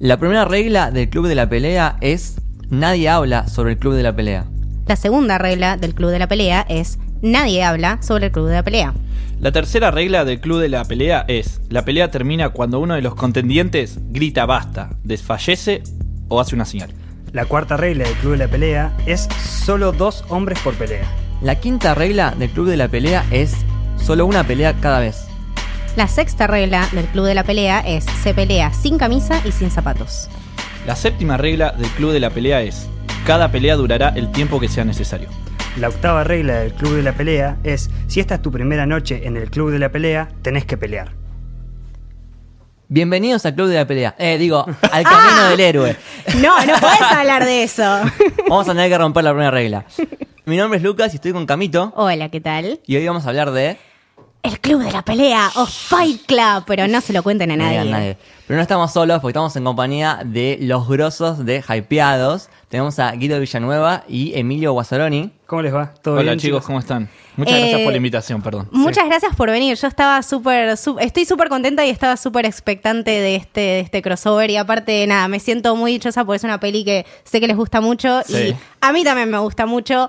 La primera regla del club de la pelea es nadie habla sobre el club de la pelea. La segunda regla del club de la pelea es nadie habla sobre el club de la pelea. La tercera regla del club de la pelea es, la pelea termina cuando uno de los contendientes grita basta, desfallece o hace una señal. La cuarta regla del club de la pelea es solo dos hombres por pelea. La quinta regla del club de la pelea es solo una pelea cada vez. La sexta regla del club de la pelea es se pelea sin camisa y sin zapatos. La séptima regla del club de la pelea es, cada pelea durará el tiempo que sea necesario. La octava regla del club de la pelea es si esta es tu primera noche en el club de la pelea, tenés que pelear. Bienvenidos al club de la pelea. Eh, digo, al camino del héroe. No, no puedes hablar de eso. Vamos a tener que romper la primera regla. Mi nombre es Lucas y estoy con Camito. Hola, ¿qué tal? Y hoy vamos a hablar de. El club de la pelea o Fight Club, pero no se lo cuenten a No nadie. digan nadie. Pero no estamos solos porque estamos en compañía de los grosos de Hypeados. Tenemos a Guido Villanueva y Emilio Guazzaroni. ¿Cómo les va? ¿Todo Hola bien, chicos, ¿cómo están? Muchas Eh, gracias por la invitación, perdón. Muchas gracias por venir. Yo estaba súper, su- estoy súper contenta y estaba súper expectante de este, de este crossover. Y aparte, nada, me siento muy dichosa porque es una peli que sé que les gusta mucho. Sí. Y a mí también me gusta mucho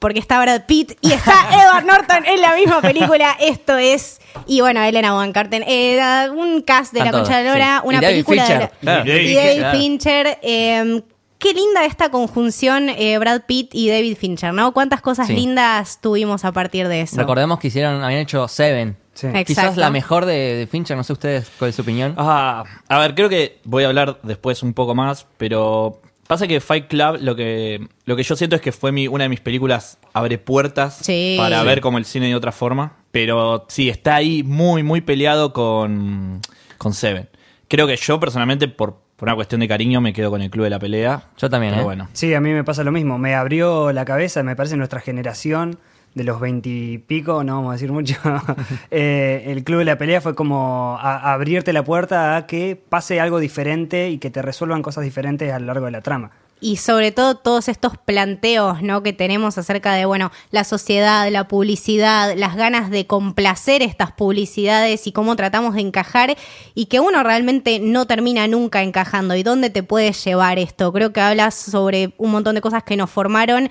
porque está Brad Pitt y está Edward Norton en la misma película. Esto es. Y bueno, Elena Bonham Carter. Eh, un cast de Están la Concha de Lora, sí. una Y David película de Fincher. la- Claro. y David Fincher. Eh, qué linda esta conjunción eh, Brad Pitt y David Fincher, ¿no? Cuántas cosas Sí. lindas tuvimos a partir de eso. Recordemos que hicieron, habían hecho Seven. Sí. Exacto. Quizás la mejor de, de Fincher, no sé ustedes cuál es su opinión. Ah, a ver, creo que voy a hablar después un poco más, pero pasa que Fight Club lo que lo que yo siento es que fue mi, una de mis películas abre puertas Sí. para Sí. ver como el cine de otra forma, pero sí está ahí muy muy peleado con con Seven. Creo que yo personalmente por, por una cuestión de cariño me quedo con el club de la pelea. Yo también, pero ¿eh? bueno. Sí, a mí me pasa lo mismo. Me abrió la cabeza, me parece, nuestra generación de los veintipico, no vamos a decir mucho. eh, el club de la pelea fue como a- abrirte la puerta a que pase algo diferente y que te resuelvan cosas diferentes a lo largo de la trama. y sobre todo todos estos planteos ¿no? que tenemos acerca de bueno la sociedad, la publicidad, las ganas de complacer estas publicidades y cómo tratamos de encajar y que uno realmente no termina nunca encajando y dónde te puede llevar esto. Creo que hablas sobre un montón de cosas que nos formaron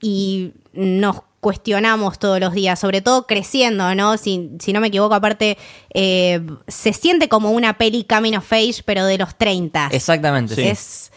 y nos cuestionamos todos los días, sobre todo creciendo, ¿no? Si, si no me equivoco, aparte, eh, se siente como una peli Coming of Age, pero de los 30. Exactamente, sí. Es,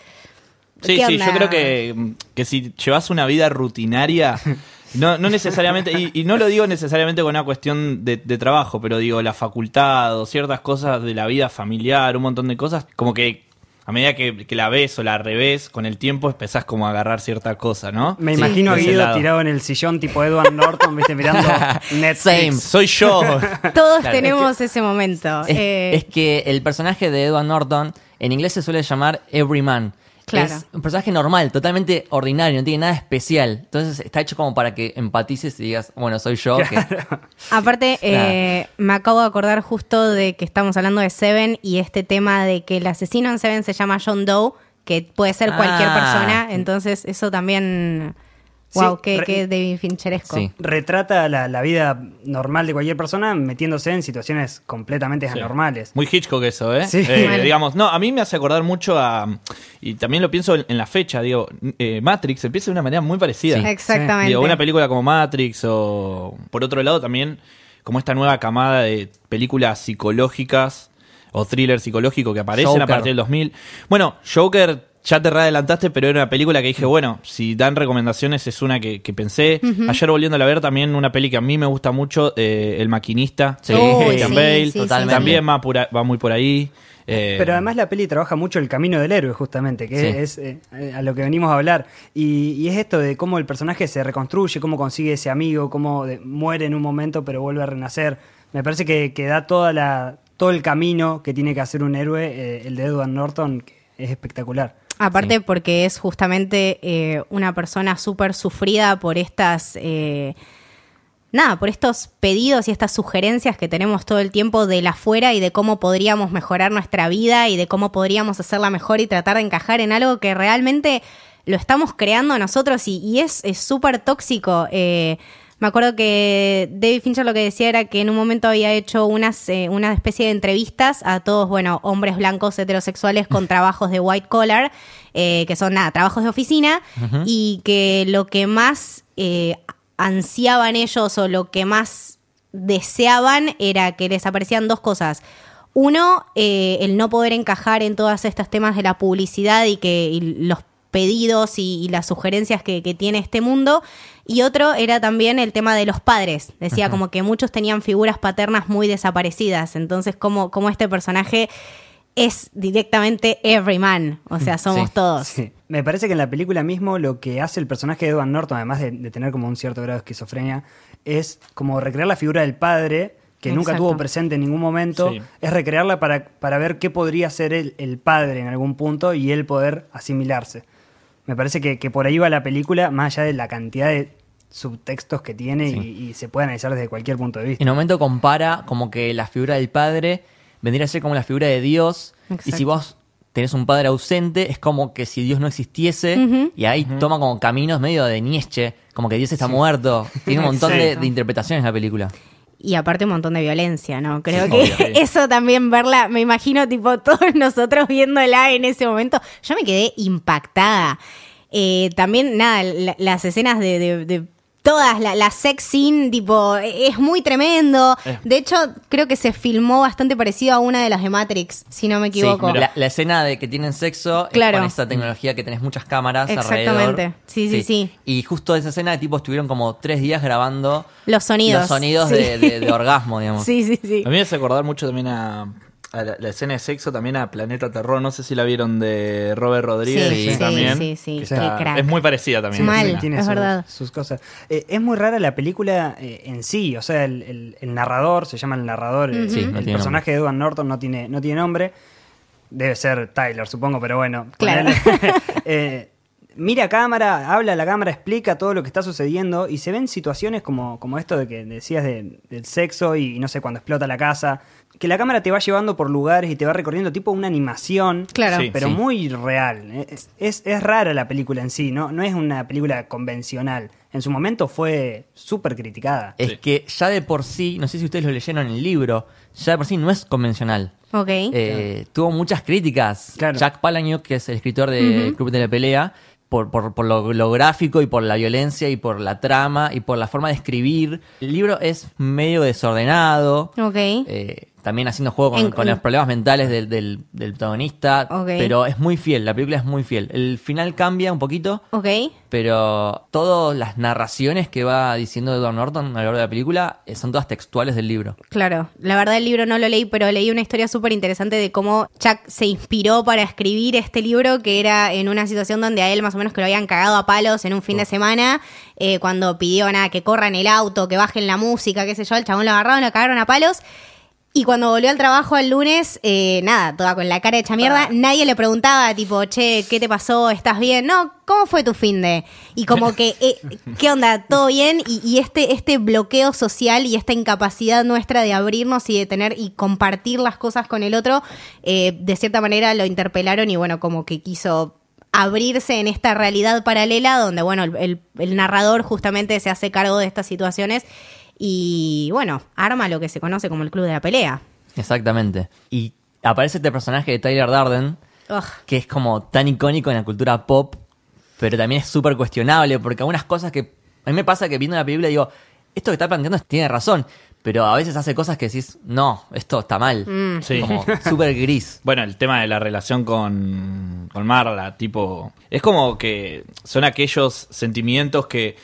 Sí, ¿Qué sí, yo creo que, que si llevas una vida rutinaria, no, no necesariamente, y, y no lo digo necesariamente con una cuestión de, de trabajo, pero digo la facultad o ciertas cosas de la vida familiar, un montón de cosas, como que a medida que, que la ves o la revés con el tiempo empezás como a agarrar cierta cosa, ¿no? Me Sí, imagino a Guido tirado en el sillón tipo Edward Norton, viste, mirando Netflix. Same. Soy yo. Todos Claro, tenemos ese momento. Es, Eh, es que el personaje de Edward Norton en inglés se suele llamar Everyman. Claro. Es un personaje normal, totalmente ordinario, no tiene nada especial. Entonces está hecho como para que empatices y digas, bueno, soy yo. que- aparte, eh, me acabo de acordar justo de que estamos hablando de Seven y este tema de que el asesino en Seven se llama John Doe, que puede ser cualquier Ah. persona. Entonces, eso también. Wow, Sí, qué, re- qué David Fincheresco. Sí. Retrata la, la vida normal de cualquier persona metiéndose en situaciones completamente Sí. anormales. Muy Hitchcock eso, ¿eh? Sí. Eh, digamos, no, a mí me hace acordar mucho a. Y también lo pienso en, en la fecha, digo, eh, Matrix empieza de una manera muy parecida. Sí. Exactamente. Digo, una película como Matrix o. Por otro lado, también, como esta nueva camada de películas psicológicas o thriller psicológico que aparecen a partir del 2000. Bueno, Joker. Ya te readelantaste, pero era una película que dije, bueno, si dan recomendaciones es una que, que pensé. Ayer volviendo a ver también una peli que a mí me gusta mucho, eh, El Maquinista, Sí. de Uy, Christian sí, Bale. sí, sí, Totalmente. También va, muy por ahí. Eh, Pero además la peli trabaja mucho el camino del héroe, justamente, que Sí. es eh, eh, a lo que venimos a hablar. Y, y es esto de cómo el personaje se reconstruye, cómo consigue ese amigo, cómo de- muere en un momento pero vuelve a renacer. Me parece que, que da toda la, todo el camino que tiene que hacer un héroe, eh, el de Edward Norton, que es espectacular. Aparte Sí. porque es justamente eh, una persona súper sufrida por estas... eh, Nada, por estos pedidos y estas sugerencias que tenemos todo el tiempo de la afuera y de cómo podríamos mejorar nuestra vida y de cómo podríamos hacerla mejor y tratar de encajar en algo que realmente lo estamos creando nosotros y, y es es súper tóxico. Eh, Me acuerdo que David Fincher lo que decía era que en un momento había hecho unas, eh, una especie de entrevistas a todos, bueno, hombres blancos heterosexuales con trabajos de white collar, eh, que son nada, trabajos de oficina, y que lo que más eh, ansiaban ellos o lo que más deseaban era que les aparecían dos cosas. Uno, eh, el no poder encajar en todos estos temas de la publicidad y que y los pedidos y, y las sugerencias que, que tiene este mundo. Y otro era también el tema de los padres. Decía como que muchos tenían figuras paternas muy desaparecidas. Entonces, como, como este personaje es directamente everyman. O sea, somos Sí, todos. Sí. Me parece que en la película mismo lo que hace el personaje de Edward Norton, además de, de tener como un cierto grado de esquizofrenia, es como recrear la figura del padre que nunca Exacto. tuvo presente en ningún momento, Sí. es recrearla para, para ver qué podría ser el, el padre en algún punto y él poder asimilarse. Me parece que, que por ahí va la película, más allá de la cantidad de subtextos que tiene Sí. y, y se puede analizar desde cualquier punto de vista. En un momento compara como que la figura del padre vendría a ser como la figura de Dios. Y si vos tenés un padre ausente, es como que si Dios no existiese. Y ahí toma como caminos medio de Nietzsche. Como que Dios está muerto. Tiene un montón Sí. de, de interpretaciones la película. Y aparte un montón de violencia, ¿no? Creo Sí, que obvio, eso también verla, me imagino tipo todos nosotros viéndola en ese momento, yo me quedé impactada. Eh, también, nada, la- las escenas de, de- de todas, la, la sex scene, tipo, es muy tremendo. Eh. De hecho, creo que se filmó bastante parecido a una de las de Matrix, si no me equivoco. Sí, la, la escena de que tienen sexo es Claro. con esa tecnología que tenés muchas cámaras Exactamente. alrededor. Sí, sí, sí. Y justo esa escena, tipo, estuvieron como tres días grabando Los sonidos. los sonidos Sí. de, de- de orgasmo, digamos. Sí, sí, sí. A mí me hace acordar mucho también a, a la, la escena de sexo, también a Planeta Terror. No sé si la vieron de Robert Rodríguez Sí, sí, también. sí, sí, está- crack. Es muy parecida también. Mal. tiene es sus, verdad. sus cosas. Eh, es muy rara la película eh, en sí, o sea, el, el- el narrador, se llama el narrador, el, Sí, no el personaje de Edward Norton no tiene, no tiene nombre, debe ser Tyler, supongo, pero bueno. Claro. Eh, mira a cámara, habla a la cámara, explica todo lo que está sucediendo y se ven situaciones como, como esto de que decías de- del sexo y, no sé, cuando explota la casa, que la cámara te va llevando por lugares y te va recorriendo tipo una animación Claro. Sí. pero muy real. Es, es, es rara la película en sí, ¿no? No es una película convencional. En su momento fue súper criticada. Es Sí. que ya de por sí, no sé si ustedes lo leyeron en el libro, ya de por sí no es convencional. Ok. Eh, Tuvo muchas críticas. Claro. Jack Palahniuk, que es el escritor de Club de la Pelea, por, por, por lo, lo gráfico y por la violencia y por la trama y por la forma de escribir. El libro es medio desordenado. ok. eh, también haciendo juego con, En- con los problemas mentales del, del- del protagonista. Pero es muy fiel, la película es muy fiel. El final cambia un poquito, ok. pero todas las narraciones que va diciendo Edward Norton a lo largo de la película eh, son todas textuales del libro. Claro, la verdad el libro no lo leí, pero leí una historia súper interesante de cómo Chuck se inspiró para escribir este libro, que era en una situación donde a él más o menos que lo habían cagado a palos en un fin de semana, eh, cuando pidió nada, que corran el auto, que bajen la música, qué sé yo, el chabón lo agarraron, lo cagaron a palos. Y cuando volvió al trabajo el lunes, eh, nada, toda con la cara hecha mierda, nadie le preguntaba, tipo, che, ¿qué te pasó? ¿Estás bien? No, ¿cómo fue tu fin de? Y como que, eh, ¿qué onda? ¿Todo bien? Y, y este, este bloqueo social y esta incapacidad nuestra de abrirnos y de tener y compartir las cosas con el otro, eh, de cierta manera lo interpelaron y bueno, como que quiso abrirse en esta realidad paralela donde, bueno, el, el- el narrador justamente se hace cargo de estas situaciones y, bueno, arma lo que se conoce como el club de la pelea. Exactamente. Y aparece este personaje de Tyler Darden, Ugh. que es como tan icónico en la cultura pop, pero también es súper cuestionable, porque algunas cosas que a mí me pasa que viendo la película digo, esto que está planteando tiene razón, pero a veces hace cosas que decís, no, esto está mal, Sí. como súper gris. Bueno, el tema de la relación con, con Marla, tipo. Es como que son aquellos sentimientos que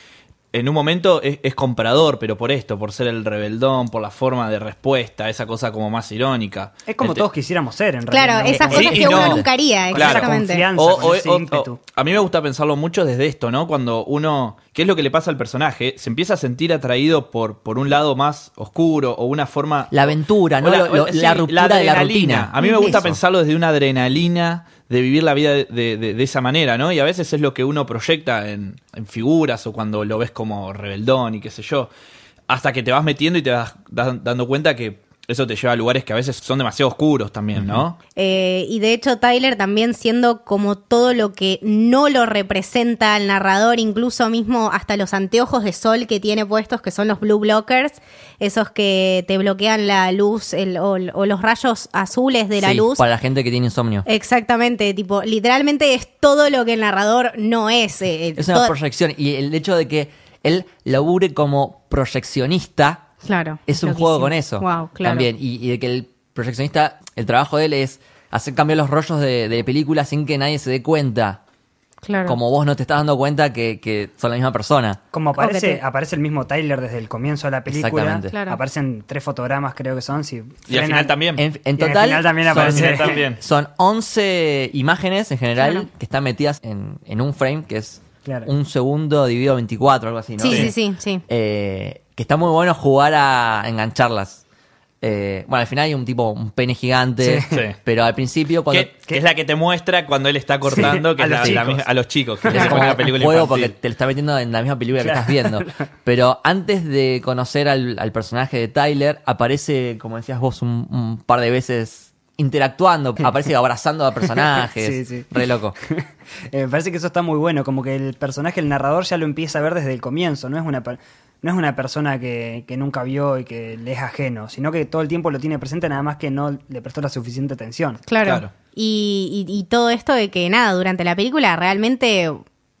en un momento es, es comprador, pero por esto, por ser el rebeldón, por la forma de respuesta, esa cosa como más irónica. Es como El te- todos quisiéramos ser, en Claro, realidad. ¿no? esas Sí cosas que uno no. nunca haría, Claro. exactamente. Confianza. O- o- ese o- a mí me gusta pensarlo mucho desde esto, ¿no? Cuando uno, ¿qué es lo que le pasa al personaje? Se empieza a sentir atraído por, por un lado más oscuro o una forma... La aventura, o ¿no? Lo- lo- sí, la ruptura de la adrenalina. rutina. A mí me gusta Eso. pensarlo desde una adrenalina de vivir la vida de, de- esa manera, ¿no? Y a veces es lo que uno proyecta en, en figuras o cuando lo ves como rebeldón y qué sé yo. Hasta que te vas metiendo y te vas da- dando cuenta que eso te lleva a lugares que a veces son demasiado oscuros también, ¿no? Eh, y de hecho Tyler también siendo como todo lo que no lo representa al narrador, incluso mismo hasta los anteojos de sol que tiene puestos, que son los blue blockers, esos que te bloquean la luz el- o, o los rayos azules de la Sí, luz. Para la gente que tiene insomnio. Exactamente, tipo, literalmente es todo lo que el narrador no es. eh, Es una proyección. Y el hecho de que él labure como proyeccionista Claro. es un loquísimo. juego con eso. Wow, claro. También. Y, y de que el proyeccionista, el trabajo de él es hacer cambiar los rollos de, de película sin que nadie se dé cuenta. Claro. Como vos no te estás dando cuenta que, que son la misma persona. Como aparece, aparece el mismo Tyler desde el comienzo de la película. Exactamente. Claro. Aparecen tres fotogramas, creo que son. Si Y al final también. En, en Y al total, final también son, aparece. También. son 11 imágenes en general Claro. que están metidas en, en un frame que es Claro. un segundo dividido 24, algo así, ¿no? Sí, sí, sí, sí. Eh, que está muy bueno jugar a engancharlas. Eh, bueno, al final hay un tipo, un pene gigante, Sí. Sí. pero al principio cuando... Que, que es la que te muestra cuando él está cortando que a es los la- la a los chicos. Que Es es como una un película juego infantil. porque te lo está metiendo en la misma película que estás viendo. Pero antes de conocer al, al personaje de Tyler, aparece, como decías vos, un, un par de veces interactuando, aparece abrazando a personajes. Sí, sí. Re loco. Eh, me parece que eso está muy bueno, como que el personaje, el narrador, ya lo empieza a ver desde el comienzo. No es una, per- no es una persona que, que nunca vio y que le es ajeno, sino que todo el tiempo lo tiene presente, nada más que no le prestó la suficiente atención. Claro. Claro. Y, y- y todo esto de que nada, durante la película realmente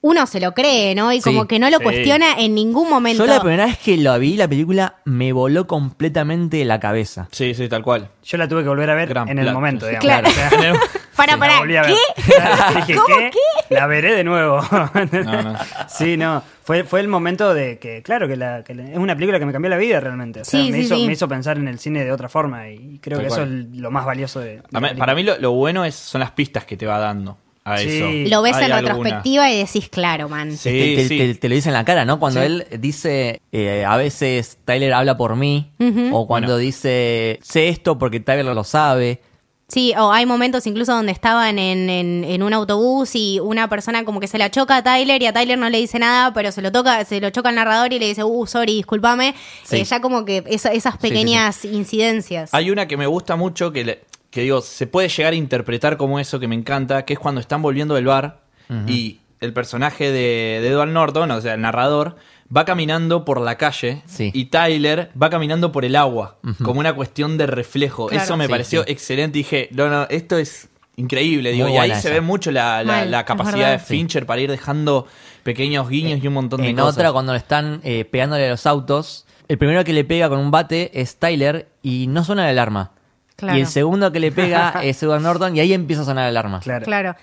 uno se lo cree, ¿no? Y Sí, como que no lo sí. cuestiona en ningún momento. Yo la primera vez que lo vi, la película me voló completamente la cabeza. Sí, sí, tal cual. Yo la tuve que volver a ver Gran en el momento, digamos. Claro. O sea, Para, para. ¿qué? Dije, ¿Cómo ¿qué? La veré de nuevo. No, no. Sí, no. Fue, fue el momento de que, claro, que, la, que la- es una película que me cambió la vida realmente. O sea, Sí, me, sí, hizo, sí. me hizo pensar en el cine de otra forma y creo Tal que cual. eso es lo más valioso de. mí- para mí lo, lo bueno es, son las pistas que te va dando a Sí. eso. Lo ves Hay en alguna. retrospectiva y decís, claro, man. Sí, te, te- sí. te- te lo dice en la cara, ¿no? Cuando Sí. él dice, eh, a veces Tyler habla por mí, o cuando Bueno. dice, sé esto porque Tyler lo sabe. Sí, o hay momentos incluso donde estaban en, en- en un autobús y una persona como que se la choca a Tyler y a Tyler no le dice nada, pero se lo toca, se lo choca al narrador y le dice, uh, sorry, discúlpame. Sí. Eh, ya como que esa- esas Sí, sí, sí. pequeñas incidencias. Hay una que me gusta mucho, que, le- que digo, se puede llegar a interpretar como eso que me encanta, que es cuando están volviendo del bar y el personaje de, de Edward Norton, o sea, el narrador, va caminando por la calle Sí. y Tyler va caminando por el agua, como una cuestión de reflejo. Claro. Eso me Sí, pareció sí. excelente. Dije, no, no, esto es increíble. Digo, Muy y ahí se ve mucho la, la- Mal, la es capacidad de Fincher para ir dejando pequeños guiños y un montón de En cosas. otra, cuando le están eh, pegándole a los autos, el primero que le pega con un bate es Tyler y no suena la alarma. Claro. Y el segundo que le pega es Edward Norton y ahí empieza a sonar la alarma. Claro. Claro.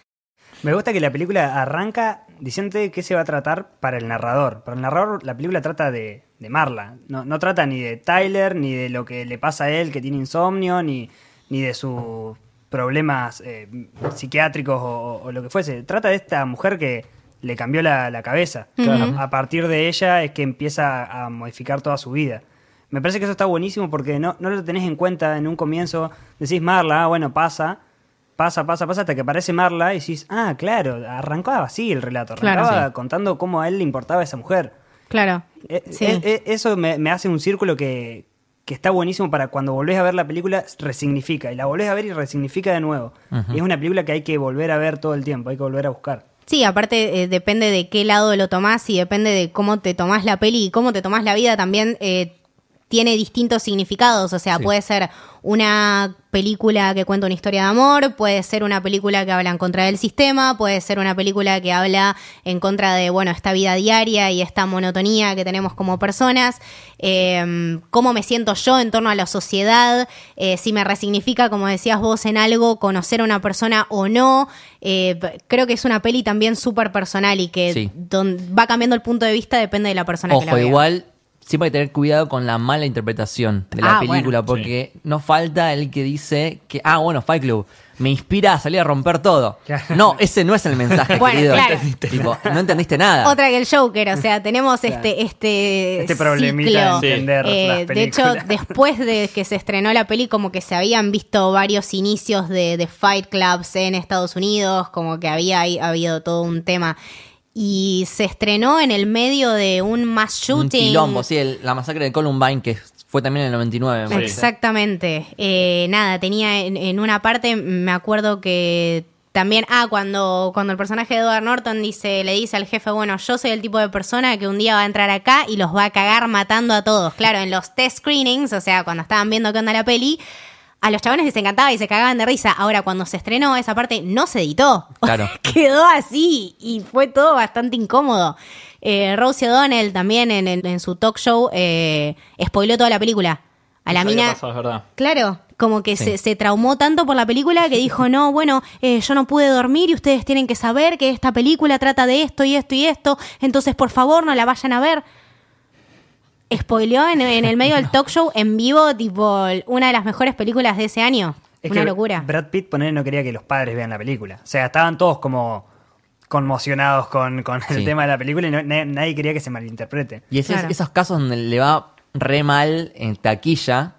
Me gusta que la película arranca diciéndote qué se va a tratar para el narrador. Para el narrador, la película trata de, de Marla. No, no trata ni de Tyler, ni de lo que le pasa a él que tiene insomnio, ni, ni de sus problemas eh, psiquiátricos o, o lo que fuese. Trata de esta mujer que le cambió la, la cabeza. a, a partir de ella es que empieza a modificar toda su vida. Me parece que eso está buenísimo porque no, no lo tenés en cuenta en un comienzo. Decís Marla, ah, bueno, pasa. Pasa, pasa, pasa hasta que aparece Marla y decís, ah, claro, arrancaba así el relato. Claro. Arrancaba Sí. contando cómo a él le importaba esa mujer. Claro. Eh, Sí. eh, eh, eso me, me hace un círculo que, que está buenísimo para cuando volvés a ver la película, resignifica. Y la volvés a ver y resignifica de nuevo. Y es una película que hay que volver a ver todo el tiempo, hay que volver a buscar. Sí, aparte eh, depende de qué lado lo tomás y depende de cómo te tomás la peli y cómo te tomás la vida también eh, tiene distintos significados. O sea, Sí. puede ser una película que cuenta una historia de amor, puede ser una película que habla en contra del sistema, puede ser una película que habla en contra de, bueno, esta vida diaria y esta monotonía que tenemos como personas, eh, cómo me siento yo en torno a la sociedad, eh, si me resignifica, como decías vos, en algo, conocer a una persona o no. Eh, creo que es una peli también súper personal y que Sí. don- va cambiando el punto de vista, depende de la persona que la Ojo, vea. igual siempre hay que tener cuidado con la mala interpretación de la Ah, película, bueno. porque no falta el que dice que, ah, bueno, Fight Club, me inspira a salir a romper todo. Claro. No, ese no es el mensaje, Bueno, querido. claro. Tipo, no entendiste nada. Otra que el Joker, o sea, tenemos este este Este problemita ciclo. de entender Eh, las de hecho, después de que se estrenó la peli, como que se habían visto varios inicios de, de fight clubs en Estados Unidos, como que había ahí- habido todo un tema. Y se estrenó en el medio de un mass shooting. Un quilombo, sí, el- la masacre de Columbine, que fue también en el 99. me parece. Exactamente. Eh, nada, tenía en, en una parte, me acuerdo que también, ah, cuando, cuando el personaje de Edward Norton dice, le dice al jefe, bueno, yo soy el tipo de persona que un día va a entrar acá y los va a cagar matando a todos. Claro, en los test screenings, o sea, cuando estaban viendo qué onda la peli, a los chabones les encantaba y se cagaban de risa. Ahora, cuando se estrenó, esa parte no se editó. Claro. Quedó así y fue todo bastante incómodo. Eh, Rosie O'Donnell también en, en- en su talk show eh, spoiló toda la película. A la Eso mina. pasado, es verdad. Claro, como que Sí. se, se traumó tanto por la película que dijo, no, bueno, eh, yo no pude dormir y ustedes tienen que saber que esta película trata de esto y esto y esto, entonces por favor no la vayan a ver. Spoileó en, en el medio del talk show en vivo, tipo, una de las mejores películas de ese año. Es una que locura. Brad Pitt poner no quería que los padres vean la película. O sea, estaban todos como conmocionados con, con el Sí. tema de la película y no- na- nadie quería que se malinterprete. Y es, Claro. esos casos donde le va re mal en taquilla,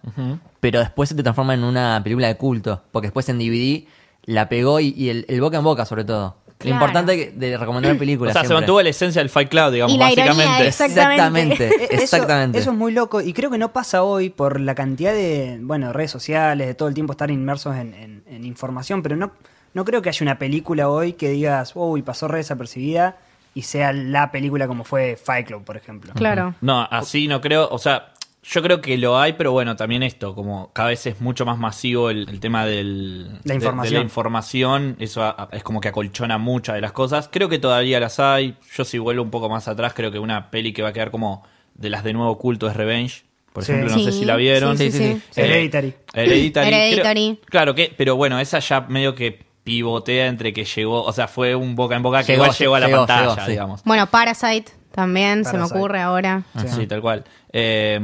pero después se te transforma en una película de culto. Porque después en DVD la pegó y, y el, el boca en boca, sobre todo. Claro. Lo importante de recomendar O películas. sea, se mantuvo la esencia del Fight Club, digamos, Y la ironía básicamente. Exactamente. Exactamente. Eso- es muy loco y creo que no pasa hoy por la cantidad de bueno redes sociales, de todo el tiempo estar inmersos en, en- en información, pero no, no creo que haya una película hoy que digas, uy, pasó re desapercibida y sea la película como fue Fight Club, por ejemplo. Claro. No, así no creo. O sea, yo creo que lo hay, pero bueno, también esto, como cada vez es mucho más masivo el, el tema del, La de- información. De, la información, eso a- a- es como que acolchona muchas de las cosas. Creo que todavía las hay. Yo si vuelvo un poco más atrás, creo que una peli que va a quedar como de las de nuevo culto es Revenge. Por Sí. ejemplo, no sé si la vieron. sí, sí, sí. Eh, Hereditary. Hereditary. Hereditary. Creo- claro que, pero bueno, esa ya medio que pivotea entre que llegó, o sea, fue un boca en boca que Llegó, igual llegó a la llegó, pantalla, llegó, sí. digamos. Bueno, Parasite también se me ocurre ahora. Sí, tal cual. Eh,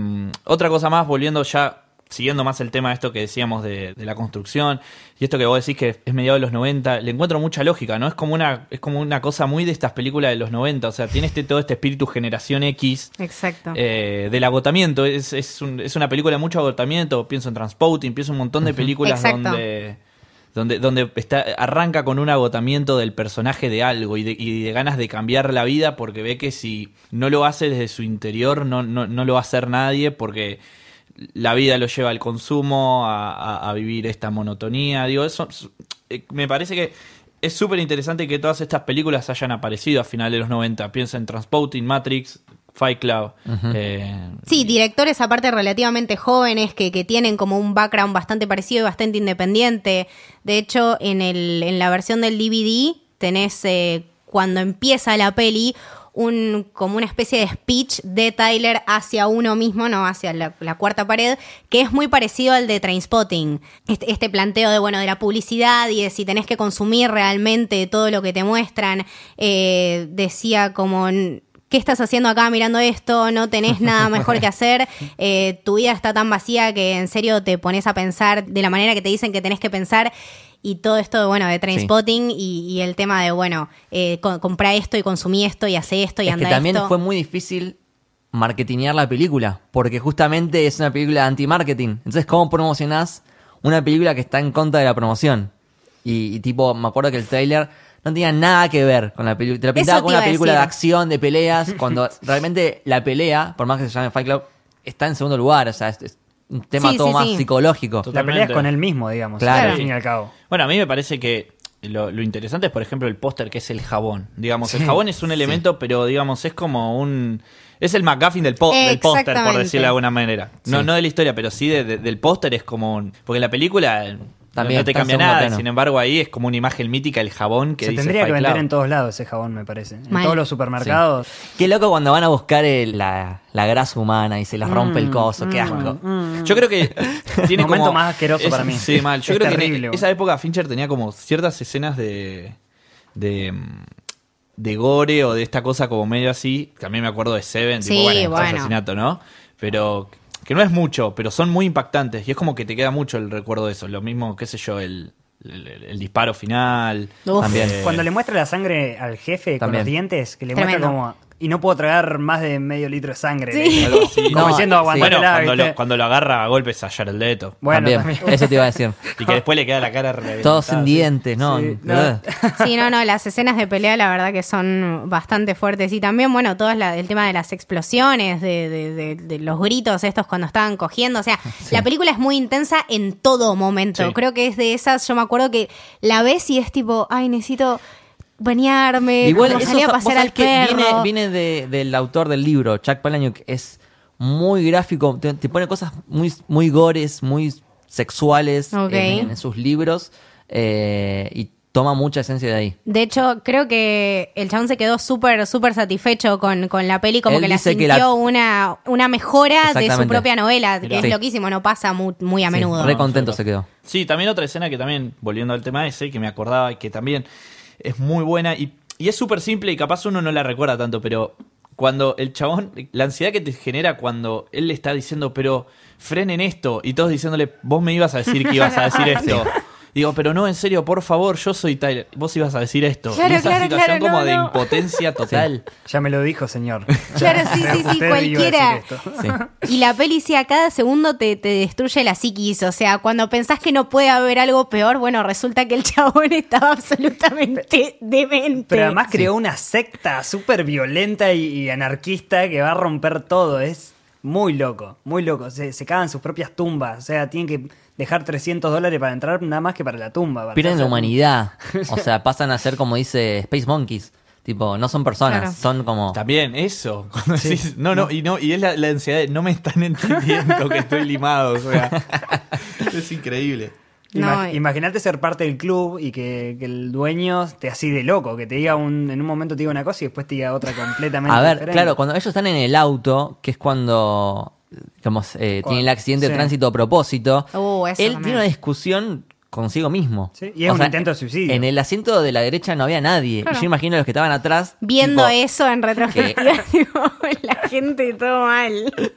otra cosa más, volviendo ya, siguiendo más el tema de esto que decíamos de, de la construcción, y esto que vos decís que es mediado de los 90, le encuentro mucha lógica, ¿no? Es como una, es como una cosa muy de estas películas de los 90, o sea, tiene este, todo este espíritu generación X. Exacto. eh, del agotamiento, es, es, un- es una película de mucho agotamiento, pienso en Transpouting, pienso en un montón de películas Exacto. donde donde, donde está, arranca con un agotamiento del personaje de algo y de, ganas de cambiar la vida porque ve que si no lo hace desde su interior no, no, no lo va a hacer nadie porque la vida lo lleva al consumo, a vivir esta monotonía. Digo, eso eh, me parece que es súper interesante que todas estas películas hayan aparecido a finales de los 90. Piensa en Transpouting, Matrix, Fight Club. eh, Sí, directores aparte relativamente jóvenes que, que tienen como un background bastante parecido y bastante independiente. De hecho, en, el, en la versión del DVD tenés eh, cuando empieza la peli un, como una especie de speech de Tyler hacia uno mismo, no hacia la, la cuarta pared, que es muy parecido al de Trainspotting. Este, este planteo de, bueno, de la publicidad y de si tenés que consumir realmente todo lo que te muestran. Eh, decía como... ¿Qué estás haciendo acá mirando esto? No tenés nada mejor que hacer. Eh, tu vida está tan vacía que en serio te pones a pensar de la manera que te dicen que tenés que pensar. Y todo esto, bueno, de Trainspotting y, y el tema de, bueno, eh, co- esto y consumí esto y hace esto y es anda que también esto. fue muy difícil marketinear la película, porque justamente es una película de anti-marketing. Entonces, ¿cómo promocionás una película que está en contra de la promoción? Y, y tipo, me acuerdo que el trailer no tenía nada que ver con la película. Te lo pintaba como una película de acción, de peleas, cuando realmente la pelea, por más que se llame Fight Club, está en segundo lugar. O sea, es, es un tema Sí, todo sí, más sí. psicológico. La pelea es con él mismo, digamos, Claro. al fin y al cabo. Bueno, a mí me parece que lo, lo interesante es, por ejemplo, el póster que es el jabón. Digamos, el jabón es un elemento, pero digamos, es como un... Es el McGuffin del, póster, por decirlo de alguna manera. No, Sí. no de la historia, pero sí de- de- del póster es como un... Porque en la película También no te cambia nada. plano. Sin embargo, ahí es como una imagen mítica, el jabón que Se dice tendría que vender Club. en todos lados ese jabón, me parece. En Mal. todos los supermercados. Qué loco cuando van a buscar el- la, la grasa humana y se les rompe Mm, el coso. Qué asco. Yo creo que tiene Momento como- más asqueroso es- para mí. Sí, mal. Yo Es creo que en terrible, esa época Fincher tenía como ciertas escenas de de de gore o de esta cosa como medio así. También me acuerdo de Seven, Sí, tipo, bueno, bueno. asesinato, ¿no? Pero que no es mucho, pero son muy impactantes y es como que te queda mucho el recuerdo de eso. Lo mismo, qué sé yo, el, el, el disparo final. Uf. También. Cuando le muestra la sangre al jefe con los dientes, que le Tremendo. muestra como y no puedo tragar más de medio litro de sangre. Sí. Como No, diciendo, Bueno, cuando ¿viste? lo, cuando lo agarra a golpes a Jared Leto. Bueno, también. también. Eso te iba a decir. Y que después le queda la cara reventada. Todos sin sí. dientes, ¿no? Sí, no. Sí, no, no, las escenas de pelea la verdad que son bastante fuertes. Y también, bueno, todo la- el tema de las explosiones, de, de- de- de los gritos estos cuando estaban cogiendo. O sea, la película es muy intensa en todo momento. Sí. Creo que es de esas, yo me acuerdo que la ves y es tipo, ay, necesito bañarme, Igual como eso a sabés al que perro. viene, viene de- del autor del libro, Chuck Palahniuk, es muy gráfico, te, te pone cosas muy, muy gores, muy sexuales en, en sus libros eh, y toma mucha esencia de ahí. De hecho, creo que el chabón se quedó súper, súper satisfecho con, con la peli, como Él que la sintió que la- una, una mejora de su propia novela, que es Sí. loquísimo, no pasa muy, muy a Sí, menudo. re contento se quedó. Sí, también otra escena que también, volviendo al tema ese, que me acordaba y que también es muy buena y, y es súper simple y capaz uno no la recuerda tanto, pero cuando el chabón, la ansiedad que te genera cuando él le está diciendo, pero frenen esto, y todos diciéndole, vos me ibas a decir que ibas a decir esto. Digo, pero no, en serio, por favor, yo soy Tyler, vos ibas a decir esto. Claro, y esa claro, situación claro, como no, de no. impotencia total. Ya me lo dijo, señor. Claro, sí, sí, sí, Usted cualquiera. Sí. Y la peli, sí, a cada segundo te, te destruye la psiquis. O sea, cuando pensás que no puede haber algo peor, bueno, resulta que el chabón estaba absolutamente demente. Pero además creó una secta súper violenta y, y anarquista que va a romper todo. Es muy loco, muy loco. Se, se cagan sus propias tumbas. O sea, tienen que dejar 300 dólares para entrar nada más que para la tumba. Pierden la humanidad. O sea, pasan a ser como dice Space Monkeys. Tipo, no son personas, Claro. son como... También, eso. Cuando decís, no, no, y no, y es la, la ansiedad de no me están entendiendo que estoy limado. O sea, es increíble. Ima- No, Imagínate ser parte del club y que, que el dueño te así de loco, que te diga un, en un momento te diga una cosa y después te diga otra completamente A ver, diferente. claro, cuando ellos están en el auto, que es cuando digamos, eh, tiene el accidente de sí. tránsito a propósito, Uh, él también. tiene una discusión consigo mismo. Sí, y es un intento de suicidio. En el asiento de la derecha no había nadie. Claro. Y yo imagino a los que estaban atrás. Viendo tipo, eso en retrospectiva, tipo, la gente todo mal.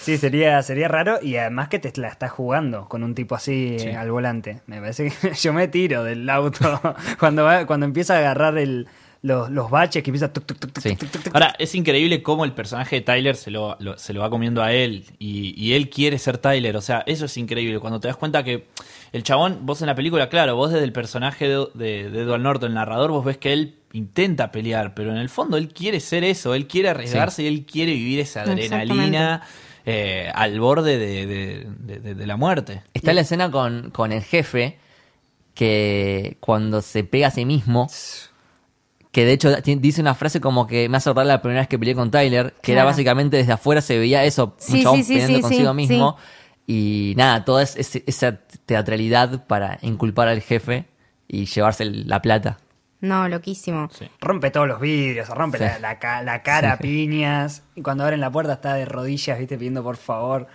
Sí, sería, sería raro y además que te la estás jugando con un tipo así Sí. eh, al volante. Me parece que yo me tiro del auto cuando va, cuando empieza a agarrar el, los, los baches que empieza tuc, tuc, tuc, tuc, Sí. tuc, tuc, tuc. Ahora, es increíble cómo el personaje de Tyler se lo, lo- se lo va comiendo a él y, y él quiere ser Tyler. O sea, eso es increíble. Cuando te das cuenta que el chabón, vos en la película, claro, vos desde el personaje de, de, de Edward Norton, el narrador, vos ves que él intenta pelear, pero en el fondo él quiere ser eso, él quiere arriesgarse y él quiere vivir esa adrenalina eh, al borde de, de- de- de- de la muerte. Está la escena con, con el jefe que cuando se pega a sí mismo, que de hecho dice una frase como que me hace acordar la primera vez que peleé con Tyler, que era básicamente desde afuera se veía eso, Sí, un chabón sí, sí, peleando sí, consigo sí, mismo. Y nada, toda es- esa teatralidad para inculpar al jefe y llevarse el- la plata. No, loquísimo. Rompe todos los vidrios, rompe Sí. la, la la cara a piñas. Y cuando abren la puerta está de rodillas, viste, pidiendo por favor.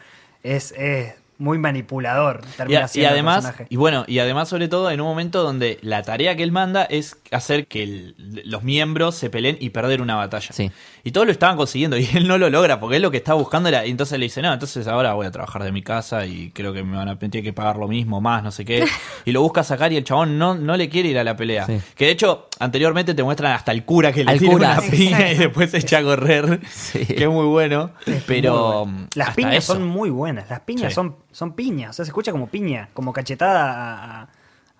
Es, es muy manipulador. Y, termina y siendo el además, personaje. y bueno, y además sobre todo en un momento donde la tarea que él manda es hacer que el- los miembros se peleen y perder una batalla. Sí. Y todos lo estaban consiguiendo y él no lo logra porque él lo que estaba buscando era, y entonces le dice, no, entonces ahora voy a trabajar de mi casa y creo que me van a tener que pagar lo mismo, más, no sé qué. Y lo busca sacar y el chabón no, no le quiere ir a la pelea. Sí. Que de hecho, anteriormente te muestran hasta el cura que le Al tira cura. una piña y después se echa a correr. Sí. Que es muy bueno. Pero Muy bueno. las piñas eso. son muy buenas. Las piñas Sí. son, son piñas. O sea, se escucha como piña, como cachetada a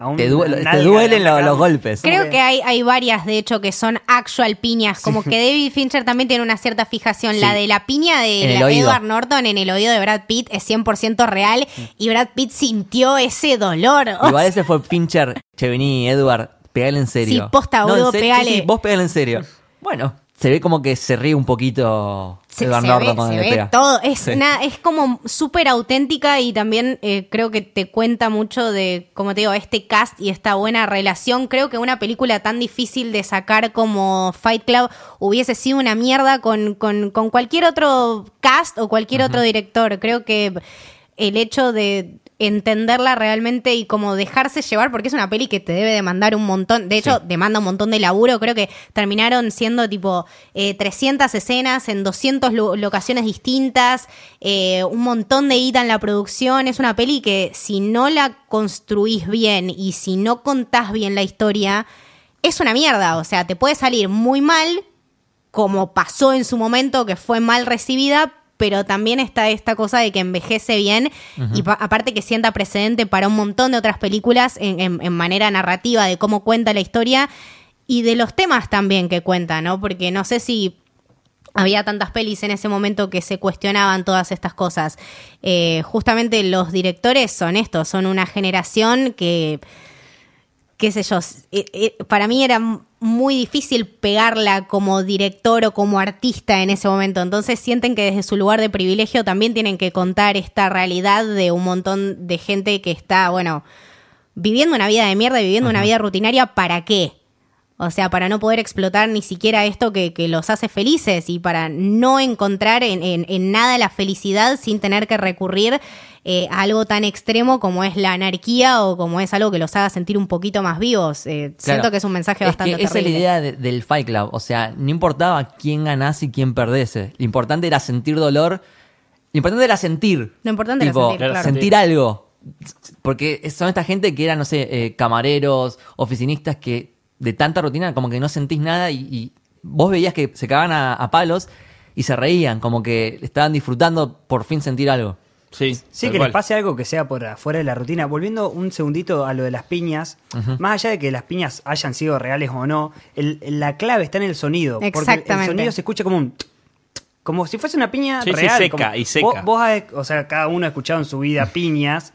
un. Te, duele- duelen los golpes. Creo que hay, hay varias, de hecho, que son actual piñas. Como que David Fincher también tiene una cierta fijación. La de la piña de la- oído. Edward Norton en el oído de Brad Pitt es 100% real. Y Brad Pitt sintió ese dolor. Igual ese fue Fincher, che, vení, Edward, pegale en serio. Sí, posta, boludo, serio, pegale. Sí, sí, vos pegale en serio. Bueno, se ve como que se ríe un poquito se, Edward se Norton ve, cuando se le ve pega. todo. Es, Sí. una- es como súper auténtica y también eh, creo que te cuenta mucho de, como te digo, este cast y esta buena relación. Creo que una película tan difícil de sacar como Fight Club hubiese sido una mierda con, con- con cualquier otro cast o cualquier otro director. Creo que el hecho de entenderla realmente y como dejarse llevar, porque es una peli que te debe demandar un montón, de hecho Sí. demanda un montón de laburo, creo que terminaron siendo tipo eh, 300 escenas en 200 lo- locaciones distintas, eh, un montón de guita en la producción, es una peli que si no la construís bien y si no contás bien la historia, es una mierda, o sea, te puede salir muy mal, como pasó en su momento, que fue mal recibida, pero también está esta cosa de que envejece bien y pa- aparte que sienta precedente para un montón de otras películas en, en- en manera narrativa de cómo cuenta la historia y de los temas también que cuenta, ¿no? Porque no sé si había tantas pelis en ese momento que se cuestionaban todas estas cosas. Eh, justamente los directores son estos, son una generación que, qué sé yo, eh, eh, para mí era m- muy difícil pegarla como director o como artista en ese momento. Entonces sienten que desde su lugar de privilegio también tienen que contar esta realidad de un montón de gente que está, bueno, viviendo una vida de mierda y viviendo una vida rutinaria, ¿para qué? O sea, para no poder explotar ni siquiera esto que, que los hace felices y para no encontrar en, en- en nada la felicidad sin tener que recurrir eh, a algo tan extremo como es la anarquía o como es algo que los haga sentir un poquito más vivos. Eh, Siento que es un mensaje Es bastante que esa es la idea de- del Fight Club. O sea, no importaba quién ganase y quién perdese. Lo importante era sentir dolor. Lo importante era sentir. Lo importante era sentir, claro. sentir algo. Porque son esta gente que eran, no sé, eh, camareros, oficinistas que de tanta rutina como que no sentís nada y, y vos veías que se cagaban a, a palos y se reían, como que estaban disfrutando por fin sentir algo. Sí, Sí, que cual. les pase algo que sea por afuera de la rutina. Volviendo un segundito a lo de las piñas, más allá de que las piñas hayan sido reales o no, el- la clave está en el sonido. Porque el Exactamente. sonido se escucha como un... Como si fuese una piña Sí, sí, real. seca como- y seca. Vos, vos has- o sea, cada uno ha escuchado en su vida piñas.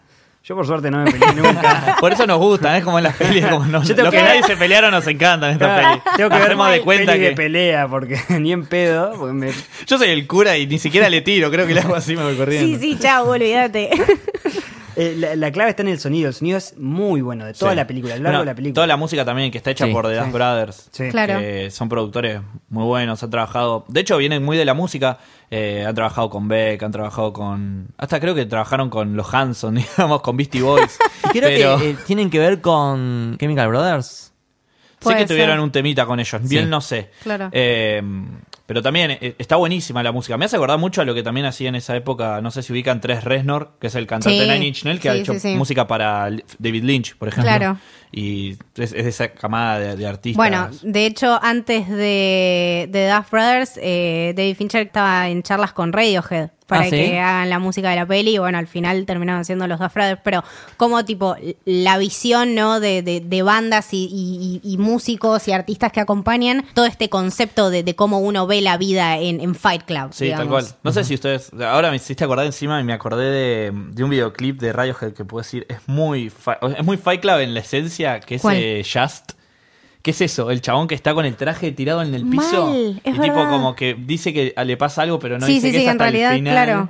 Yo por suerte no me peleé nunca. Por eso nos gustan, es como en las pelis, como nos, Yo tengo los que, que- nadie se pelearon nos encantan estas Claro, pelis. Tengo que ver de cuenta de que pelea porque ni en pedo. porque me- yo soy el cura y ni siquiera le tiro, creo que le hago así me voy corriendo. Sí, sí, chao, olvídate. eh, la, la clave está en el sonido. El sonido es muy bueno de toda Sí. la película, a lo largo Bueno, de la película. Toda la música también que está hecha Sí. por The Sí. Dust Brothers. Sí. Claro. que son productores muy buenos, han trabajado. De hecho, vienen muy de la música. eh, han trabajado con Beck, han trabajado con. Hasta creo que trabajaron con los Hanson, digamos, con Beastie Boys. Y creo Pero que eh, tienen que ver con Chemical Brothers. sé que tuvieron un temita con ellos. Bien, Sí. no sé. Claro. Eh, pero también eh, está buenísima la música. Me hace acordar mucho a lo que también hacía en esa época. No sé si ubican Tres Reznor, que es el cantante Sí. de Nine Inch Nails, que ha hecho sí, música para David Lynch, por ejemplo. Claro. Y es, es de esa camada de, de artistas. Bueno, de hecho, antes de, de Duff Brothers, eh, David Fincher estaba en charlas con Radiohead para Ah, ¿sí? que hagan la música de la peli. Y bueno, al final terminaron siendo los Duff Brothers. Pero como tipo la visión ¿no? de, de- de bandas y, y- y- y músicos y artistas que acompañan todo este concepto de, de cómo uno ve la vida en, en Fight Club. Sí, tal cual. No sé si ustedes. Ahora me hiciste acordar encima y me acordé de, de un videoclip de Radiohead que puedo decir es muy. Es muy Fight Club en la esencia, que es eh, Just. ¿Qué es eso? El chabón que está con el traje tirado en el piso. Mal, es y tipo verdad. como que dice que le pasa algo, pero no Sí, dice sí, que sí, es en hasta el realidad, final. claro.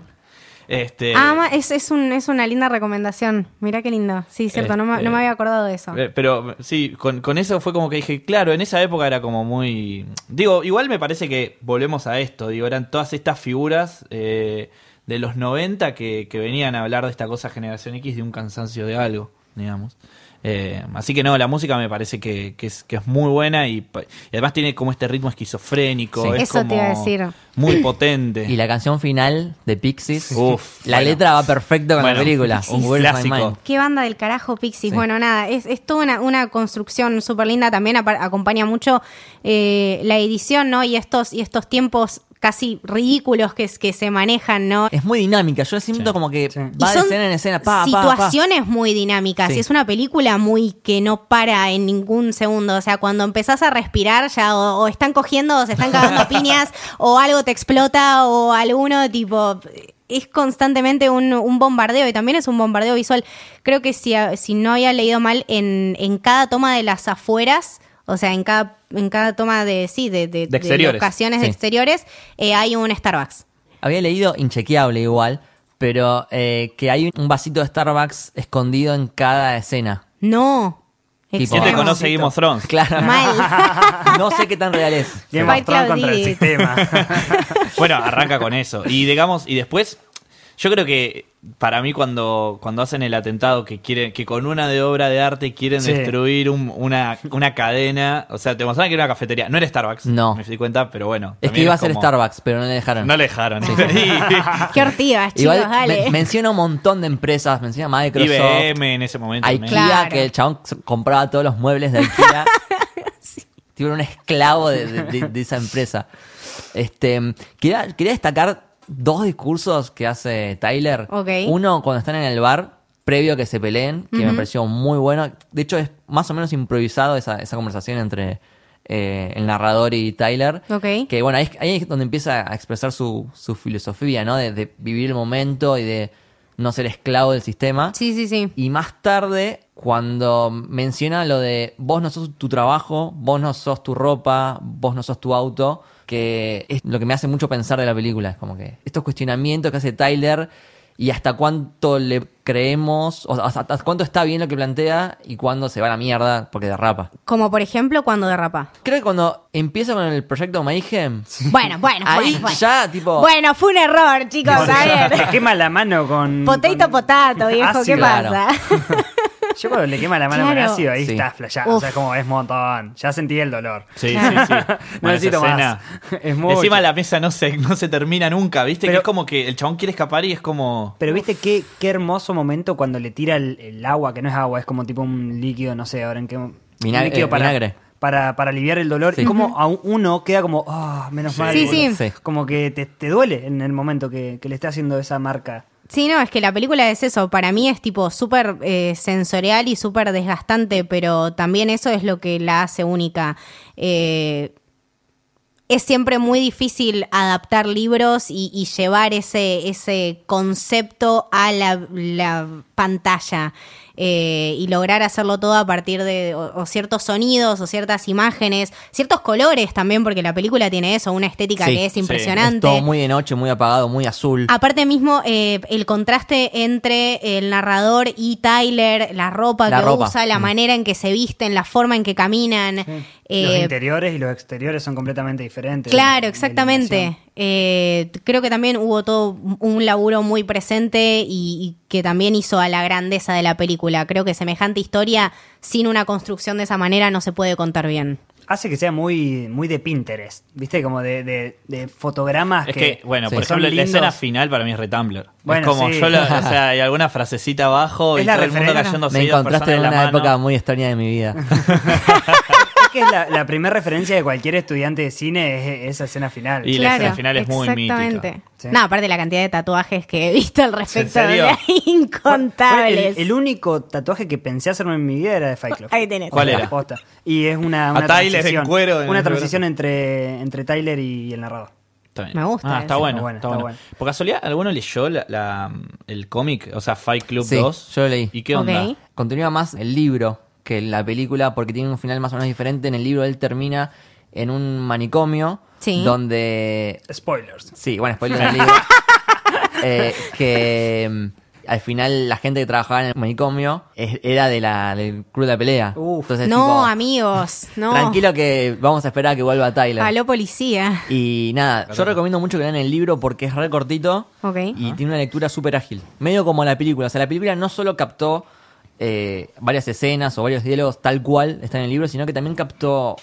Este, Ah, es, es, un, es una linda recomendación. Mirá qué lindo. Sí, cierto, no, me, Este, no me había acordado de eso. Eh, Pero sí, con, con eso fue como que dije, claro, en esa época era como muy... Digo, igual me parece que volvemos a esto, digo, eran todas estas figuras eh, de los 90 que, que venían a hablar de esta cosa generación X de un cansancio de algo, digamos. Eh, así que no, la música me parece que, que es, que es muy buena y, además tiene como este ritmo esquizofrénico, Sí. es Eso te iba a decir. muy potente. Y la canción final de Pixies. Uf, la bueno. letra va perfecto con Bueno, la película. un clásico. Qué banda del carajo, Pixies. Sí. Bueno, nada, es, es toda una, una construcción súper linda. También acompaña mucho eh, la edición, ¿no? Y estos, y estos tiempos casi ridículos que, es- que se manejan, ¿no? Es muy dinámica. Yo siento Sí. como que Sí. Y va de escena en escena. Pa, pa, pa. situaciones muy dinámicas. Sí. Y es una película muy que no para en ningún segundo. O sea, cuando empezás a respirar, ya o, o están cogiendo, o se están cagando a piñas, o algo te explota, o alguno tipo. Es constantemente un, un bombardeo y también es un bombardeo visual. Creo que si, si no había leído mal, en, en cada toma de las afueras, o sea, en cada, en cada toma de, sí, de, de, De exteriores. locaciones de Sí. exteriores, eh, hay un Starbucks. Había leído inchequeable igual, pero eh, que hay un vasito de Starbucks escondido en cada escena. No. Tipo- ¿Quién te Extremo. conoce Game of Thrones? Claro. Mal. no sé qué tan real es. Game of Fight Thrones Club contra el Did. sistema. Bueno, arranca con eso. Y digamos, y después, yo creo que para mí cuando, cuando hacen el atentado que quieren, que con una de obra de arte quieren Sí. destruir un- una, una cadena, o sea, te mostraban que era una cafetería, no era Starbucks, No. me di cuenta, pero bueno. Es que iba a ser como- Starbucks, pero no le dejaron. No le dejaron. Qué ortigas, chicos, Igual dale. men- menciona un montón de empresas, menciona Microsoft, IBM en ese momento. IKEA. Claro. que el chabón compraba todos los muebles de IKEA. Tipo, era un esclavo de, de- de- de esa empresa. Este, quería, quería destacar dos discursos que hace Tyler. Uno cuando están en el bar, previo a que se peleen, que me pareció muy bueno. De hecho, es más o menos improvisado esa, esa conversación entre eh, el narrador y Tyler. Que bueno, ahí, es- ahí es donde empieza a expresar su, su filosofía, ¿no? De, de vivir el momento y de no ser esclavo del sistema. Sí, sí, sí. Y más tarde, cuando menciona lo de vos no sos tu trabajo, vos no sos tu ropa, vos no sos tu auto, que es lo que me hace mucho pensar de la película. Es como que estos cuestionamientos que hace Tyler y hasta cuánto le creemos, o sea, hasta cuánto está bien lo que plantea y cuándo se va a la mierda porque derrapa. Como por ejemplo cuando derrapa. Creo que cuando empieza con el proyecto Mayhem, Bueno, bueno, ahí bueno, bueno. ya tipo... Bueno, fue un error, chicos. A Te ver. quema la mano con. Potato, con potato, viejo, ¿qué. Claro. pasa? Yo cuando le quema la mano Claro. con ácido, ahí Sí. está flayado. O sea, Uf. como es montón. Ya sentí el dolor. Sí, sí, Claro. sí. No Bueno, necesito más. Es. Encima la mesa no se, no se termina nunca, ¿viste? Pero- que es como que el chabón quiere escapar y es como... Pero viste qué, qué hermoso momento cuando le tira el, el agua, que no es agua, es como tipo un líquido, no sé, ahora en qué. un Vinagre- líquido eh, para, vinagre. Para, para aliviar el dolor. Sí. Y como a uno queda como, ah, menos mal. Sí, boludo". sí. Como que te, te duele en el momento que, que le esté haciendo esa marca. Sí, no, es que la película es eso. Para mí es tipo súper eh, sensorial y súper desgastante, pero también eso es lo que la hace única. Eh, es siempre muy difícil adaptar libros y, y llevar ese, ese concepto a la, la pantalla eh, y lograr hacerlo todo a partir de o- o ciertos sonidos o ciertas imágenes, ciertos colores también, porque la película tiene eso, una estética Sí, que es sí. impresionante. Es todo muy de noche, muy apagado, muy azul. Aparte mismo, eh, el contraste entre el narrador y Tyler, la ropa La que ropa. usa, la Mm. manera en que se visten, la forma en que caminan. Los eh, interiores y los exteriores son completamente diferentes. Claro, exactamente. Eh, creo que también hubo todo un laburo muy presente y, y que también hizo a la grandeza de la película. Creo que semejante historia sin una construcción de esa manera no se puede contar bien. Hace que sea muy, muy de Pinterest, ¿viste? Como de, de, de fotogramas Es que, que, bueno, Sí. por ejemplo, la escena final para mí es Retumbler. Bueno, es como, sí. yo lo- o sea, hay alguna frasecita abajo Es y la todo el mundo cayéndose Me encontraste en una la mano. época muy extraña de mi vida. Es que es la, la primera referencia de cualquier estudiante de cine es esa escena final. Y la escena final es muy exactamente. mítica. Sí. No, aparte la cantidad de tatuajes que he visto al respecto, serio? de Fue- fue incontables. el, el único tatuaje que pensé hacerme en mi vida era de Fight Club. Ahí tenés. ¿Cuál era? Posta. Y es una, A una Tyler en transición, cuero en una el transición entre, entre Tyler y el narrador. Está bien. Me gusta Ah, eso. está bueno, Está bueno, está está bueno. bueno. Por casualidad, ¿alguno leyó la, la- el cómic? O sea, Fight Club Sí, 2. yo lo leí. ¿Y qué onda? Ok. Continúa más el libro que la película porque tiene un final más o menos diferente. En el libro él termina en un manicomio Sí. donde... Spoilers. Sí, bueno, spoiler del libro. Eh, que mm, al final la gente que trabajaba en el manicomio era de la, del club de la pelea. Uf. Entonces, No, tipo, amigos, no. Tranquilo que vamos a esperar a que vuelva Tyler. Aló, policía. Y nada, yo recomiendo mucho que lean el libro porque es re cortito Ok. y tiene una lectura súper ágil. Medio como la película. O sea, la película no solo captó eh, varias escenas o varios diálogos tal cual está en el libro, sino que también captó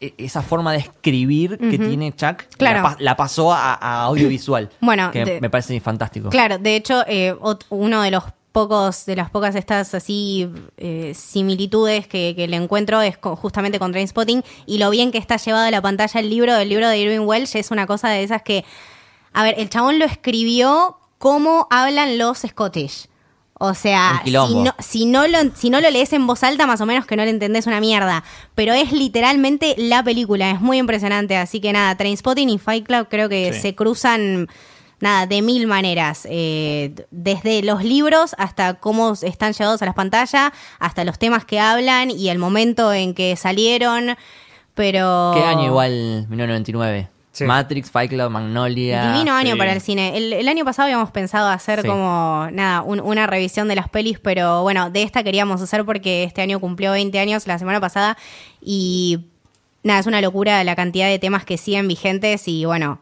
e- esa forma de escribir que tiene Chuck. Claro. La, pa- la pasó a, a audiovisual. Bueno, que de- me parece fantástico. Claro, de hecho, eh, uno de los pocos, de las pocas estas así eh, similitudes que, que le encuentro es con- justamente con Trainspotting y lo bien que está llevado a la pantalla el libro, el libro de Irving Welsh es una cosa de esas que, a ver, el chabón lo escribió como hablan los Scottish. O sea, si no, si, no lo, si no lo lees en voz alta, más o menos que no le entendés una mierda. Pero es literalmente la película, es muy impresionante. Así que nada, Trainspotting y Fight Club creo que Sí. se cruzan nada, de mil maneras. eh, desde los libros hasta cómo están llevados a las pantallas, hasta los temas que hablan y el momento en que salieron. Pero. ¿Qué año igual 1999? Sí. Matrix, Fight Club, Magnolia. Divino año sí. para el cine. El, el año pasado habíamos pensado hacer Sí. como, nada, un- una revisión de las pelis, pero bueno, de esta queríamos hacer porque este año cumplió 20 años la semana pasada y nada, es una locura la cantidad de temas que siguen vigentes y bueno,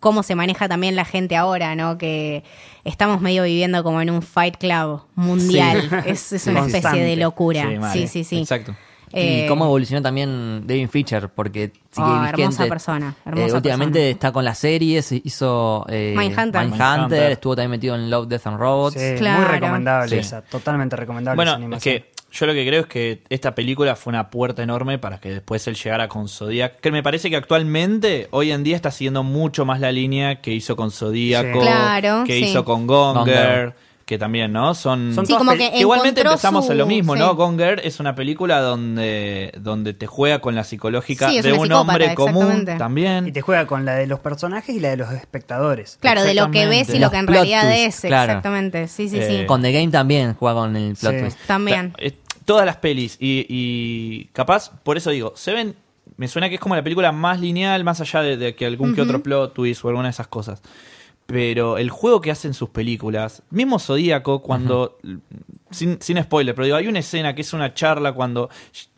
cómo se maneja también la gente ahora, ¿no? Que estamos medio viviendo como en un Fight Club mundial. Sí. Es, es una Constante. especie de locura. Sí, sí, sí. Exacto. Eh, y cómo evolucionó también David Fincher, porque sigue Oh, vigente. hermosa persona, hermosa Eh, últimamente persona. está con las series, hizo eh, Mindhunter. Mindhunter. estuvo también metido en Love, Death and Robots. Sí, Claro. muy recomendable Sí. esa, totalmente recomendable Bueno, esa es animación. que Yo lo que creo es que esta película fue una puerta enorme para que después él llegara con Zodiac. Que me parece que actualmente, hoy en día, está siguiendo mucho más la línea que hizo con Zodíaco, Sí. Claro, que sí. hizo con Gonger, Gonger. Que también, ¿no? Son, Son Sí, como que igualmente empezamos su- en lo mismo, sí. ¿no? Gonger es una película donde, donde te juega con la psicológica Sí, de un hombre común también. Y te juega con la de los personajes y la de los espectadores. Claro, de lo que ves y lo que en realidad es, claro. exactamente. Sí, sí, Eh, sí. Con The Game también juega con el plot Sí. twist. También. Ta- eh, todas las pelis y, y capaz, por eso digo, Seven me suena que es como la película más lineal, más allá de, de que algún que otro plot twist o alguna de esas cosas. Pero el juego que hacen sus películas, mismo Zodíaco, cuando. sin, sin spoiler, pero digo, hay una escena que es una charla cuando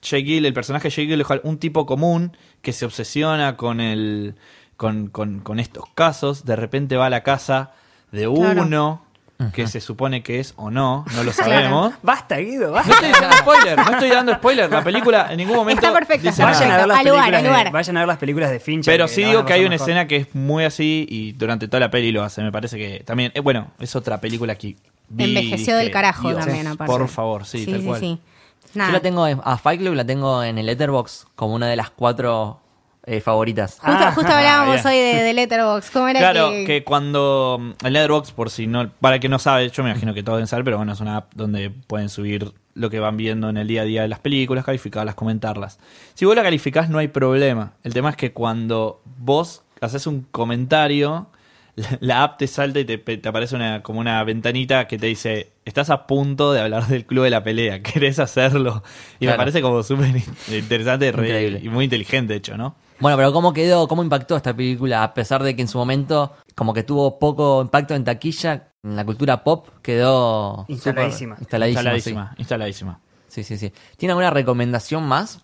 Jake Gill, el personaje Jake Gyllenhaal, un tipo común que se obsesiona con el. Con, con, con estos casos, de repente va a la casa de Claro. uno que se supone que es o no, no lo sabemos. Basta, Guido, No basta. estoy diciendo spoiler, no estoy dando spoiler. La película en ningún momento. Está perfecto, dice nada. Vayan a ver las Al lugar, de, vayan a ver las películas de Fincher. Pero sí digo que hay una mejor. escena que es muy así y durante toda la peli lo hace. Me parece que también. eh, bueno, es otra película que. vi Envejeció dije, del carajo Dios, también, aparte. Por favor, sí, sí, tal sí, cual. sí. Yo Nada. la tengo en- a Fight Club, la tengo en el Letterbox como una de las cuatro eh, favoritas. Justo, Ah, justo hablábamos hoy de, de Letterboxd. ¿Cómo era Claro, que, que cuando el Letterboxd, por si no, para el que no sabe, yo me imagino que todos deben saber, pero bueno, es una app donde pueden subir lo que van viendo en el día a día de las películas, calificarlas, comentarlas. Si vos la calificás no hay problema. El tema es que cuando vos haces un comentario, la, la app te salta y te, te aparece una, como una ventanita que te dice, estás a punto de hablar del club de la pelea, ¿querés hacerlo? Y me parece como súper interesante y muy inteligente, de hecho, ¿no? Bueno, pero ¿cómo quedó, cómo impactó esta película? A pesar de que en su momento como que tuvo poco impacto en taquilla, en la cultura pop quedó... Instaladísima. Instaladísima, instaladísima, instaladísima. Sí, sí, sí. sí. ¿Tiene alguna recomendación más?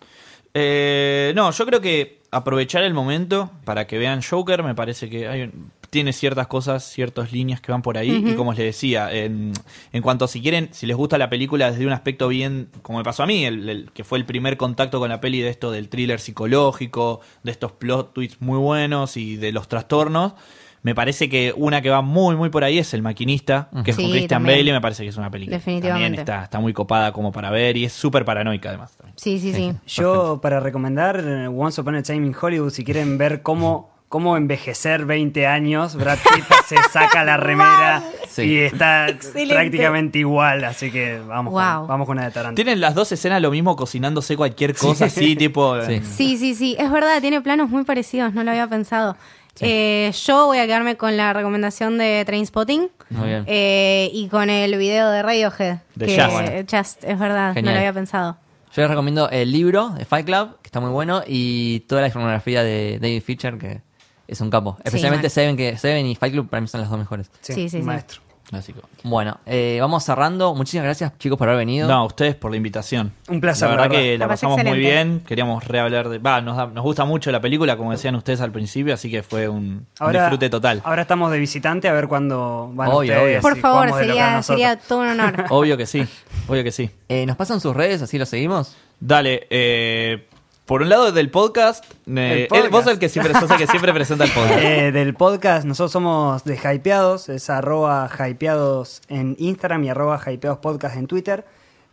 Eh, no, yo creo que aprovechar el momento para que vean Joker, me parece que hay un- tiene ciertas cosas, ciertas líneas que van por ahí. Y como les decía, en, en cuanto si quieren, si les gusta la película desde un aspecto bien, como me pasó a mí, el, el que fue el primer contacto con la peli de esto del thriller psicológico, de estos plot twists muy buenos y de los trastornos. Me parece que una que va muy, muy por ahí es El Maquinista, que es con Sí, Christian también. Bale, y me parece que es una película. Definitivamente. También está, está muy copada como para ver y es súper paranoica además. también. Sí, sí, sí. Yo, para recomendar eh, Once Upon a Time in Hollywood, si quieren ver cómo, cómo envejecer 20 años, Brad Pitt se saca la remera Sí. y está Excelente. prácticamente igual. Así que vamos, Wow. con, vamos con una de Tarantino. Tienen las dos escenas lo mismo cocinándose cualquier cosa así, tipo. Sí. Sí, sí, sí. Es verdad, tiene planos muy parecidos, no lo había pensado. Eh, yo voy a quedarme con la recomendación de Trainspotting Muy bien. eh, y con el video de Radiohead. De que, Just. Bueno. Just, es verdad, Genial. no lo había pensado. Yo les recomiendo el libro de Fight Club, que está muy bueno, y toda la filmografía de David Fincher, que es un capo. Especialmente. Seven, que Seven y Fight Club para mí son las dos mejores. Sí, sí, sí. maestro. Clásico. Bueno, eh, vamos cerrando. Muchísimas gracias, chicos, por haber venido. No, a ustedes por la invitación. Un placer, La verdad que la pasamos muy bien. Queríamos rehablar de. Va, nos, da- nos gusta mucho la película, como decían ustedes al principio, así que fue un, disfrute total. ahora estamos de visitante a ver cuándo van Obvio, ustedes. obvio. Por favor, sería, sería todo un honor. Obvio que sí, obvio que sí. Eh, ¿Nos pasan sus redes? Así lo seguimos. Dale, eh, por un lado del podcast, eh, El podcast. él- vos el que siempre sos el que siempre presenta el podcast. Eh, del podcast, nosotros somos de Hypeados, es arroba Hypeados en Instagram y arroba Hypeados Podcast en Twitter.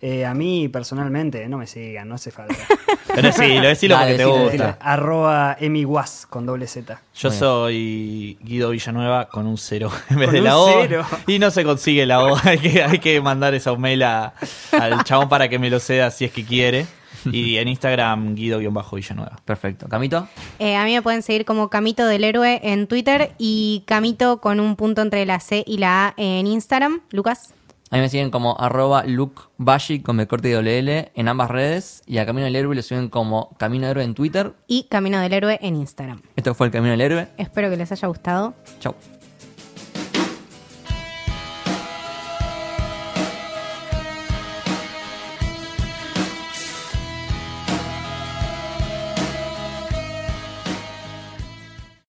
Eh, a mí personalmente, no me sigan, no hace falta. Pero decilo, decilo Dale, porque te decilo, gusta. decilo. arroba emiwas con doble Z. Yo Muy bien. soy Guido Villanueva con un cero en vez Con de la O. cero. Y no se consigue la O. hay, que, hay que mandar esa mail a- al chabón para que me lo ceda si es que quiere. Y en Instagram, Guido-Villanueva. Perfecto. ¿Camito? Eh, a mí me pueden seguir como Camito del Héroe en Twitter y Camito con un punto entre la C y la A en Instagram. Lucas. A mí me siguen como arroba Luke Bashi con B corte y doble L en ambas redes. Y a Camino del Héroe lo siguen como Camino del Héroe en Twitter. Y Camino del Héroe en Instagram. Esto fue el Camino del Héroe. Espero que les haya gustado. Chau.